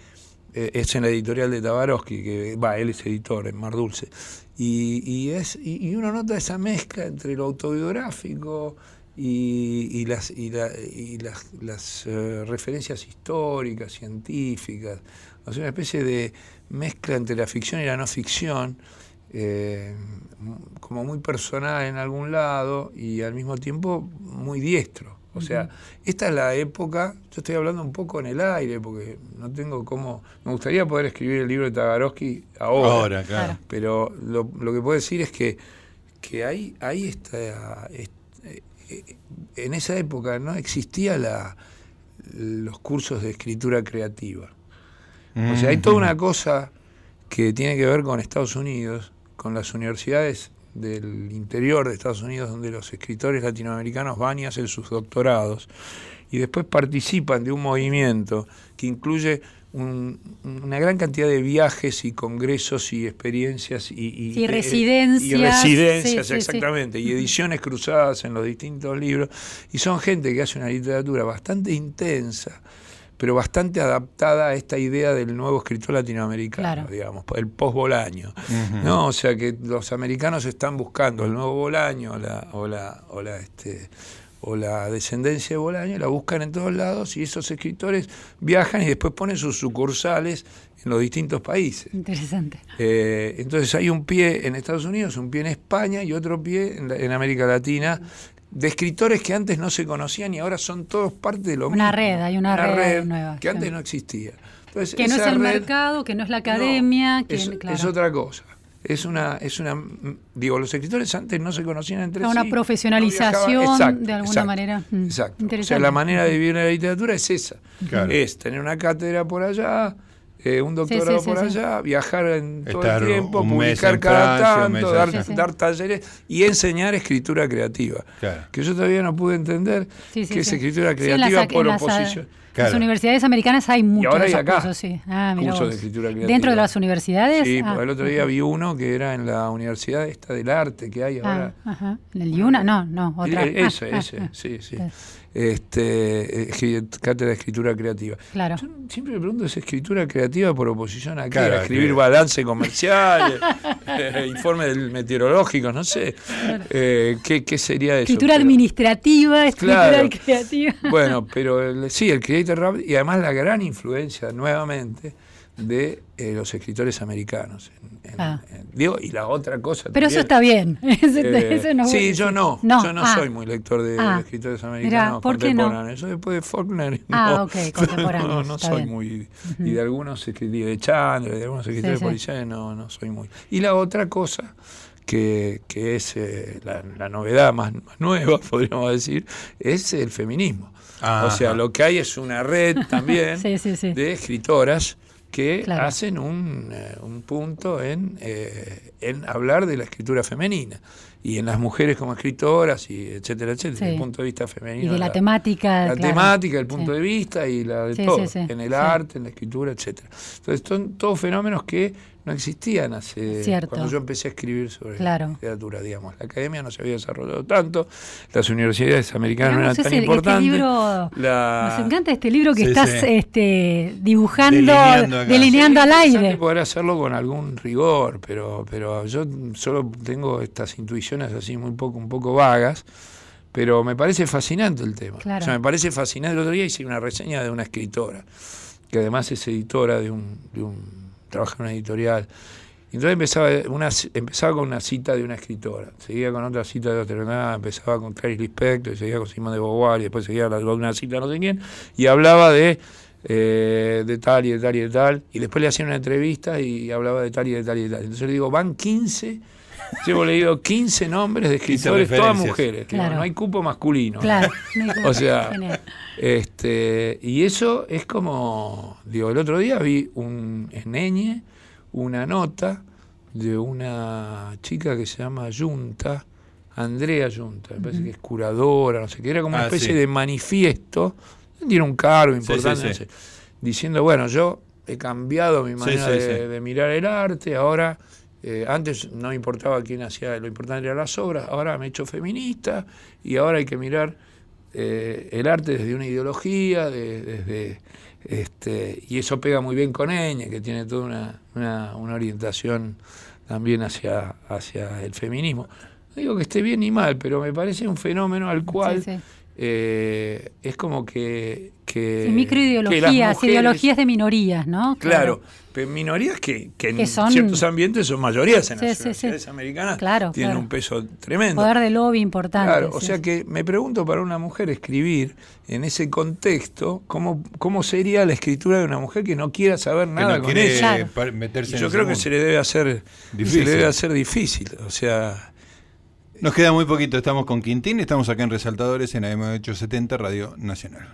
eh, es en la editorial de Tabarovsky, que va, él es editor en Mar Dulce, y, es, y, uno nota esa mezcla entre lo autobiográfico y, las, y, las, eh, referencias históricas, científicas, o una especie de mezcla entre la ficción y la no ficción, como muy personal en algún lado y al mismo tiempo muy diestro. O sea, esta es la época, yo estoy hablando un poco en el aire, porque no tengo cómo, me gustaría poder escribir el libro de Tagarowski ahora, ahora claro. pero lo, que puedo decir es que, que ahí, ahí está, eh, en esa época no existía la, los cursos de escritura creativa. O sea, hay toda una cosa que tiene que ver con Estados Unidos, con las universidades del interior de Estados Unidos donde los escritores latinoamericanos van y hacen sus doctorados y después participan de un movimiento que incluye una gran cantidad de viajes y congresos y experiencias y,
y, residencias,
y residencias exactamente, y ediciones cruzadas en los distintos libros. Y son gente que hace una literatura bastante intensa, pero bastante adaptada a esta idea del nuevo escritor latinoamericano, digamos, el post-Bolaño. ¿no? O sea que los americanos están buscando el nuevo Bolaño la, o, la, o, la, este, o la descendencia de Bolaño, la buscan en todos lados y esos escritores viajan y después ponen sus sucursales en los distintos países.
Interesante.
Eh, entonces hay un pie en Estados Unidos, un pie en España y otro pie en, en América Latina de escritores que antes no se conocían y ahora son todos parte de lo
mismo.
Una
red, hay una, red, nueva.
Que antes no existía.
que no es el mercado, que no es la academia. que,
es, otra cosa. Es una, es una, digo, los escritores antes no se conocían entre sí.
Una profesionalización de alguna manera.
Mm, exacto. O sea, la manera de vivir la literatura es esa. Es tener una cátedra por allá, eh, un doctorado por allá, viajar en todo el tiempo, publicar cada tanto, dar, talleres y enseñar escritura creativa. Que yo todavía no pude entender qué es escritura creativa por oposición.
Las universidades americanas hay muchos
y ahora hay acá,
cursos, sí. Ah,
cursos de escritura creativa.
¿Dentro de las universidades?
Sí, ah, el otro día vi uno que era en la universidad esta del arte que hay ah, ahora.
ajá. ¿En el IUNA? No, no, otra.
ese, ese, sí, sí este, cátedra de escritura creativa.
Claro.
Yo siempre me pregunto, ¿es escritura creativa por oposición a qué? a escribir balance comercial, eh, informe del meteorológico, no sé. Eh, ¿qué, sería eso?
Escritura administrativa, escritura creativa.
Bueno, pero sí, el Creator Rap y además la gran influencia nuevamente de eh, los escritores americanos. Ah. digo, y la otra cosa.
Pero eso está bien.
Eh, sí, yo no. Yo no ah. soy muy lector de ah. escritores americanos
¿por
contemporáneos. Yo después de Faulkner.
Ah, ok, contemporáneos.
no, soy muy. Y de algunos escritores de Chandler, de algunos escritores policiales, no, no soy muy. Y la otra cosa. Que, que es eh, la, novedad más, nueva, podríamos decir, es el feminismo. o sea, lo que hay es una red también de escritoras que hacen un, eh, un punto en, eh, en hablar de la escritura femenina y en las mujeres como escritoras y etcétera, etcétera, desde el punto de vista femenino.
Y de la, temática.
La temática, el punto de vista y la de todo, en el arte, en la escritura, etcétera. Entonces son todos fenómenos que no existían hace cuando yo empecé a escribir sobre literatura, digamos. La academia no se había desarrollado tanto, las universidades americanas no eran tan este importantes.
Nos encanta este libro que estás este, dibujando, delineando, al aire.
Poder hacerlo con algún rigor, pero, pero yo solo tengo estas intuiciones así muy poco, un poco vagas. Pero me parece fascinante el tema. O sea, me parece fascinante. El otro día hice una reseña de una escritora, que además es editora de un trabaja en una editorial. Entonces empezaba, una, empezaba con una cita de una escritora, seguía con otra cita de otra, empezaba con Clarice Lispector, seguía con Simón de Beauvoir, y después seguía con una cita no sé quién, y hablaba de, eh, de tal y de tal y de tal, y después le hacía una entrevista y hablaba de tal y de tal y de tal. Entonces le digo, van 15 Llevo leído 15 nombres de escritores, todas mujeres. no hay cupo masculino.
Claro.
o sea, este, y eso es como, digo, el otro día vi un, en Eñe una nota de una chica que se llama Junta, Andrea Junta, me parece que es curadora, no sé qué, era como una ah, especie de manifiesto, tiene un cargo importante, diciendo, bueno, yo he cambiado mi manera de mirar el arte, ahora eh, antes no importaba quién hacía, lo importante eran las obras, ahora me he hecho feminista y ahora hay que mirar eh, el arte desde una ideología, desde este, y eso pega muy bien con Eñe, que tiene toda una, una, una, orientación también hacia, hacia el feminismo. No digo que esté bien ni mal, pero me parece un fenómeno al cual eh, es como que... que
microideologías, ideologías de minorías, ¿no?
Claro, pero minorías que, en ciertos ambientes son mayorías en las sociedades americanas,
claro,
tienen un peso tremendo.
Poder de lobby importante.
Claro, o sea que me pregunto para una mujer escribir en ese contexto, ¿cómo, cómo sería la escritura de una mujer que no quiera saber nada con ella? Yo creo que se le debe hacer difícil. se le debe hacer difícil, o sea
nos queda muy poquito, estamos con Quintín, estamos acá en Resaltadores en AM870 Radio Nacional.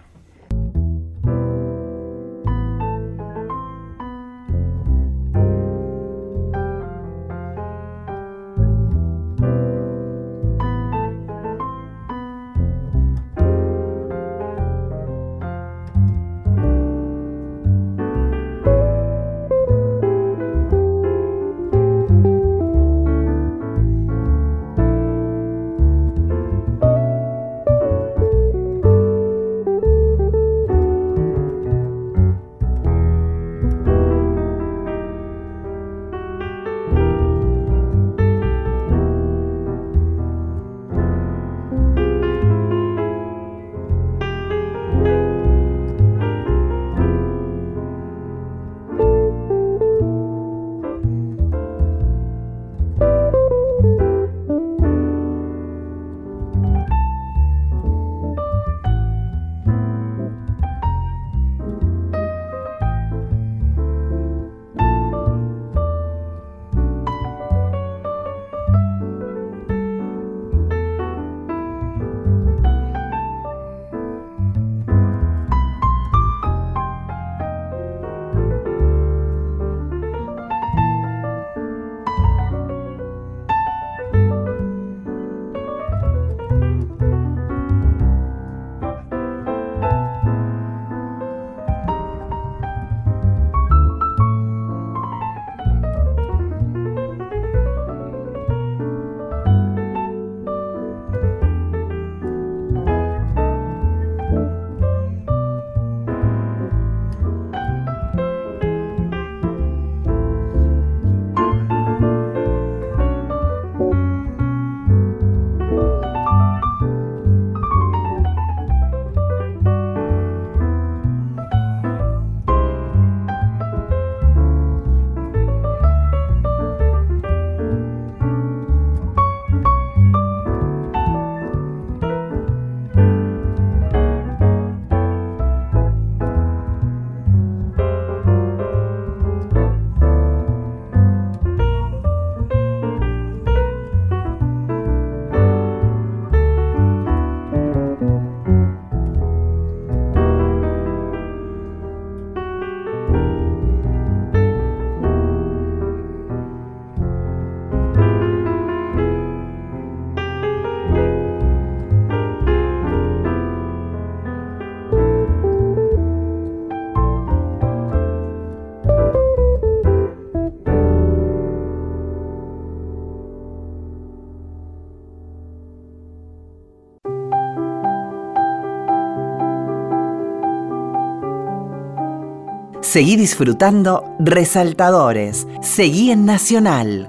Seguí disfrutando Resaltadores. Seguí en Nacional.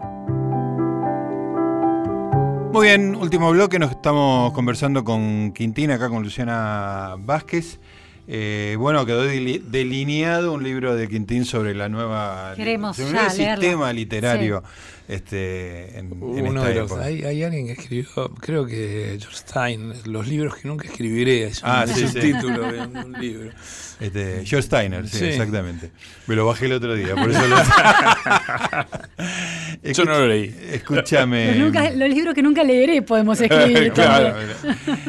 Muy bien, último bloque, nos estamos conversando con Quintín, acá con Luciana Vázquez. Eh, bueno, quedó delineado un libro de Quintín sobre la nueva
Queremos
el sistema literario este, en,
Uno de los, hay, alguien que escribió, creo que George Stein, los libros que nunca escribiré, es un,
ah,
título de un libro.
Este, George Steiner, sí, exactamente. Me lo bajé el otro día, por eso lo...
Yo no lo leí.
Escúchame.
Los, libros que nunca leeré podemos escribir. claro.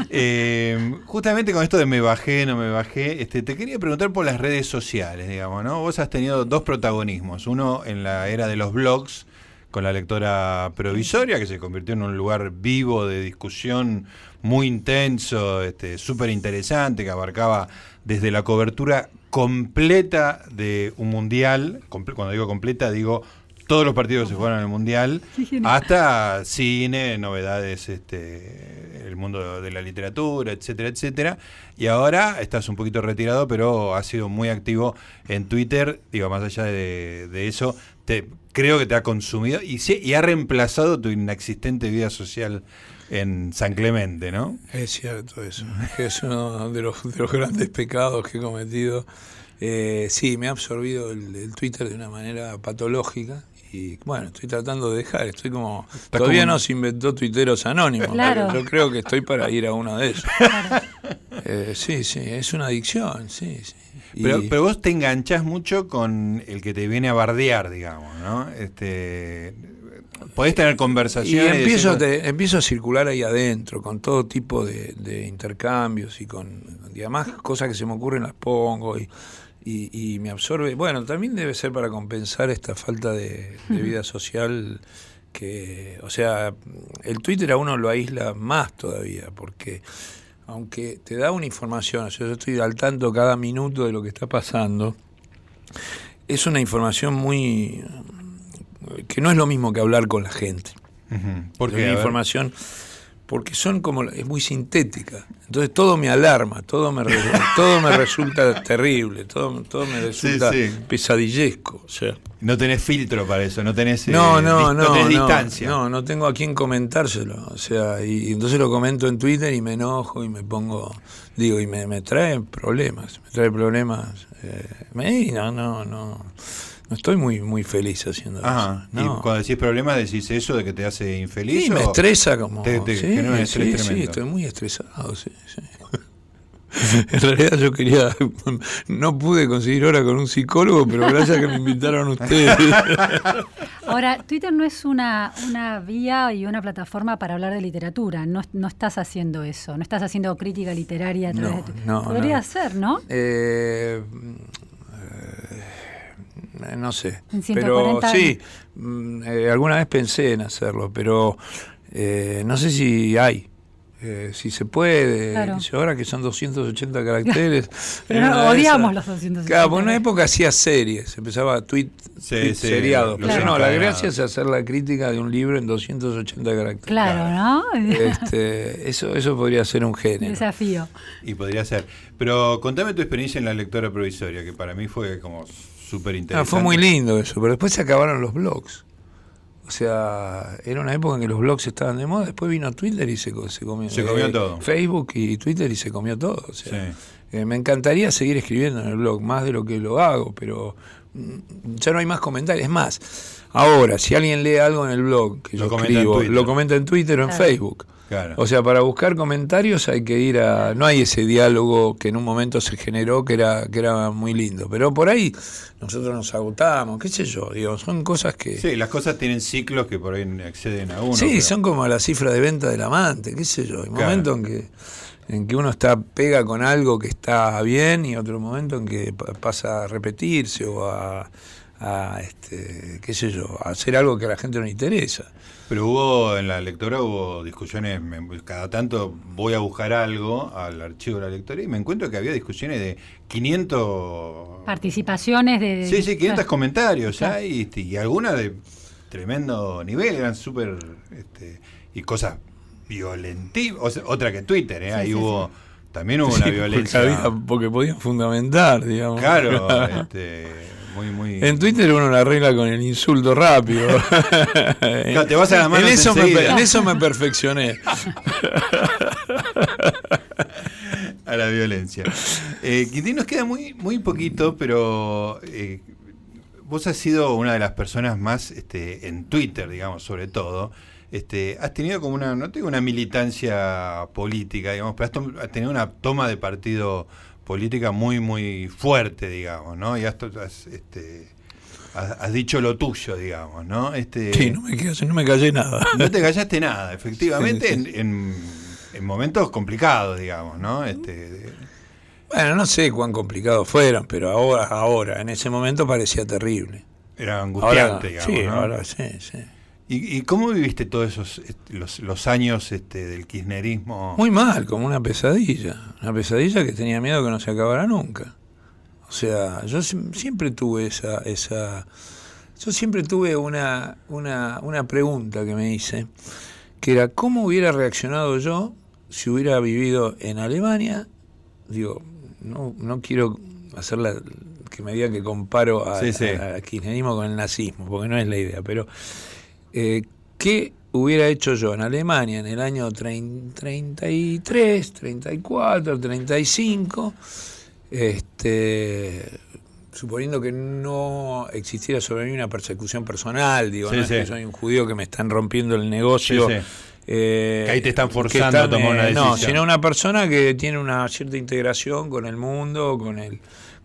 Eh, justamente con esto de me bajé, no me bajé, este, te quería preguntar por las redes sociales, digamos, ¿no? Vos has tenido dos protagonismos. Uno en la era de los blogs, con la lectora provisoria, que se convirtió en un lugar vivo de discusión muy intenso, este, súper interesante, que abarcaba desde la cobertura completa de un mundial, cuando digo completa digo todos los partidos que se jugaron en el mundial, hasta cine, novedades, este, el mundo de la literatura, etcétera, etcétera. Y ahora estás un poquito retirado, pero has sido muy activo en Twitter, digo, más allá de, eso, te, creo que te ha consumido y, y ha reemplazado tu inexistente vida social en San Clemente, ¿no?
Es cierto eso. Es uno de los, de los grandes pecados que he cometido. Eh, sí, me ha absorbido el, Twitter de una manera patológica y bueno, estoy tratando de dejar, estoy como... todavía no se inventó tuiteros anónimos, yo creo que estoy para ir a uno de esos. Eh, sí, sí, es una adicción, sí, sí.
Pero, pero vos te enganchás mucho con el que te viene a bardear, digamos, ¿no? Este, podés tener conversaciones.
Y empiezo, empiezo a circular ahí adentro, con todo tipo de, intercambios y con. Y además, cosas que se me ocurren las pongo y, y, me absorbe. Bueno, también debe ser para compensar esta falta de, vida social que. O sea, el Twitter a uno lo aísla más todavía, porque aunque te da una información, yo estoy al tanto cada minuto de lo que está pasando, es una información muy que no es lo mismo que hablar con la gente. Porque la información porque son como es muy sintética. Entonces todo me alarma, todo me todo me resulta terrible, todo, todo me resulta pesadillesco, o sea.
No tenés filtro para eso, no tenés
no, no,
eh, no,
no,
distancia.
No, no tengo a quién comentárselo, o sea, y, entonces lo comento en Twitter y me enojo y me pongo, digo, y me, me trae problemas, me trae problemas, eh, me, no, no, no no estoy muy muy feliz haciendo eso.
¿Y cuando decís problemas decís eso de que te hace infeliz?
Sí, me estresa como... sí, sí, estoy muy estresado, sí, sí. en realidad yo quería, no pude conseguir hora con un psicólogo, pero gracias a que me invitaron ustedes.
Ahora, Twitter no es una, una vía y una plataforma para hablar de literatura, no, no estás haciendo eso, no estás haciendo crítica literaria a través de Twitter. Podría ser, ¿no?
Eh, no sé. pero sí, mm, eh, alguna vez pensé en hacerlo, pero eh, no sé si hay. si se puede, ahora que son 280 caracteres.
pero odiamos los 280.
Claro, en una época hacía series, empezaba tweet, tweet seriado. Pero no, la gracia es hacer la crítica de un libro en 280 caracteres.
Claro, ¿no?
Este, eso, eso podría ser un género.
Desafío.
Y podría ser. Pero contame tu experiencia en la lectora provisoria, que para mí fue como súper interesante.
Ah, fue muy lindo eso, pero después se acabaron los blogs. O sea, era una época en que los blogs estaban de moda, después vino Twitter y se, se comió,
se comió todo.
Facebook y Twitter y se comió todo. O sea, eh, me encantaría seguir escribiendo en el blog, más de lo que lo hago, pero mm, ya no hay más comentarios. Es más, ahora, si alguien lee algo en el blog que yo escribo, lo comenta en Twitter o en Facebook. O sea, para buscar comentarios hay que ir a. No hay ese diálogo que en un momento se generó que era, que era muy lindo. Pero por ahí nosotros nos agotamos, qué sé yo, digo, son cosas que.
Sí, las cosas tienen ciclos que por ahí acceden a uno.
Sí, son como la cifra de venta del amante, qué sé yo. Hay momentos en que en que uno está pega con algo que está bien y otro momento en que pasa a repetirse o a, a este, qué sé yo, a hacer algo que a la gente no le interesa.
Pero hubo en la lectora hubo discusiones, cada tanto voy a buscar algo al archivo de la lectora y me encuentro que había discusiones de 500
participaciones de,
Sí, sí, 500 comentarios este, y, algunas de tremendo nivel, eran súper este, y cosas violentivas, otra que Twitter, ¿eh? ahí hubo también hubo una violencia.
Porque, podían fundamentar, digamos.
Claro, este, muy, muy...
En Twitter uno la arregla con el insulto rápido.
te vas a la
en, eso me, en eso me perfeccioné.
a la violencia. Eh, Quintín, nos queda muy, muy poquito, pero eh, vos has sido una de las personas más este, en Twitter, digamos, sobre todo. Este, has tenido como una, no tengo una militancia política, digamos, pero has, tenido una toma de partido política muy, muy fuerte, digamos, ¿no? Y has, este, has, dicho lo tuyo, digamos, ¿no? Este,
sí, no me, no me callé nada.
No te callaste nada, efectivamente, en en momentos complicados, digamos, ¿no? Este,
bueno, no sé cuán complicados fueron, pero ahora, ahora, en ese momento parecía terrible.
Era angustiante, digamos.
Sí, ahora sí, sí.
¿Y, cómo viviste todos esos los, años este, del kirchnerismo?
Muy mal, como una pesadilla. Una pesadilla que tenía miedo que no se acabara nunca. O sea, yo siempre tuve esa, esa yo siempre tuve una, una, una pregunta que me hice, que era cómo hubiera reaccionado yo si hubiera vivido en Alemania, digo, no, no quiero hacer la, que me digan que comparo a, kirchnerismo con el nazismo, porque no es la idea, pero eh, ¿qué hubiera hecho yo en Alemania en el año 33, 34, 35? Este, suponiendo que no existiera sobre mí una persecución personal, digo, no es que soy un judío que me están rompiendo el negocio
eh, que ahí te están forzando a tomar una decisión. No,
sino una persona que tiene una cierta integración con el mundo, con el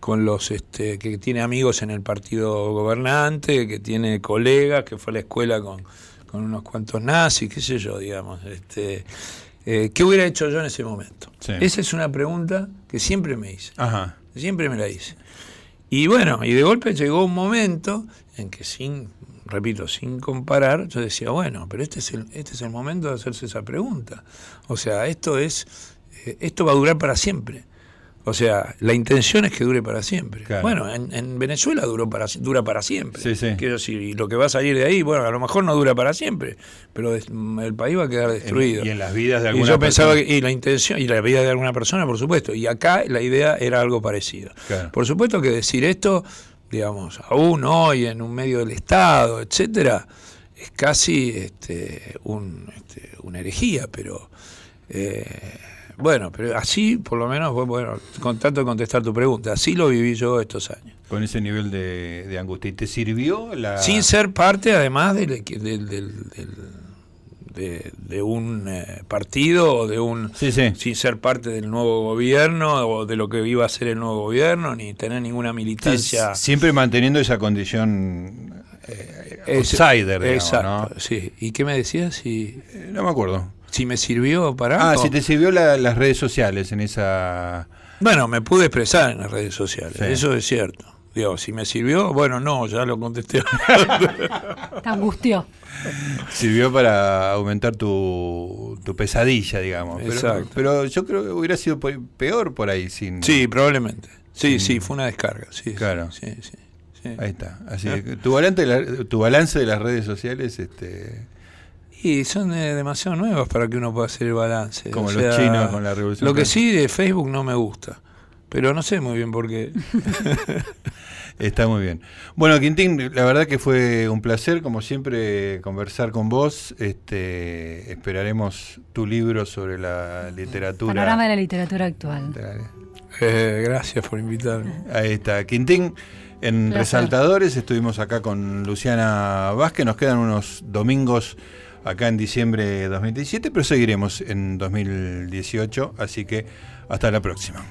con los este, que tiene amigos en el partido gobernante, que tiene colegas, que fue a la escuela con, con unos cuantos nazis, qué sé yo, digamos. Este, eh, ¿Qué hubiera hecho yo en ese momento? Esa es una pregunta que siempre me hice. Siempre me la hice. Y bueno, y de golpe llegó un momento en que sin repito, sin comparar, yo decía, bueno, pero este es el, este es el momento de hacerse esa pregunta. O sea, esto es, eh, esto va a durar para siempre. O sea, la intención es que dure para siempre. Bueno, en, Venezuela duró para, dura para siempre. Sí, sí. Quiero decir, lo que va a salir de ahí, bueno, a lo mejor no dura para siempre, pero el país va a quedar destruido.
y en las vidas de alguna
Y yo pensaba que, y la intención, y la vida de alguna persona, por supuesto. Y acá la idea era algo parecido. Por supuesto que decir esto digamos, aún hoy en un medio del Estado, etcétera, es casi este, un, este, una herejía, pero eh, bueno, pero así por lo menos, bueno, con tanto de contestar tu pregunta, así lo viví yo estos años.
Con ese nivel de, angustia. ¿Y te sirvió la...?
Sin ser parte, además, del, del de, un eh, partido o de un sin ser parte del nuevo gobierno o de lo que iba a ser el nuevo gobierno ni tener ninguna militancia
siempre manteniendo esa condición eh, outsider exacto
sí y qué me decías si
eh, no me acuerdo
si me sirvió para
ah si te sirvió las redes sociales en esa
bueno me pude expresar en las redes sociales eso es cierto Digo, si me sirvió, bueno, no, ya lo contesté.
Te angustió.
Sirvió para aumentar tu, tu pesadilla, digamos. Exacto. Pero, yo creo que hubiera sido peor por ahí sin.
Sí, probablemente. Sí, sí, fue una descarga. Sí, claro. Sí, sí,
Ahí está. Así tu balance, de tu balance de las redes sociales, este.
Y son eh, demasiado nuevas para que uno pueda hacer el balance.
Como los chinos con la revolución.
Lo que sí de Facebook no me gusta. Pero no sé muy bien por qué.
Está muy bien. Bueno, Quintín, la verdad que fue un placer, como siempre, conversar con vos. Este, esperaremos tu libro sobre la literatura.
Panorama de la literatura actual.
Eh, gracias por invitarme.
Ahí está. Quintín, en Resaltadores estuvimos acá con Luciana Vázquez. Nos quedan unos domingos acá en diciembre de 2017, pero seguiremos en 2018. Así que hasta la próxima.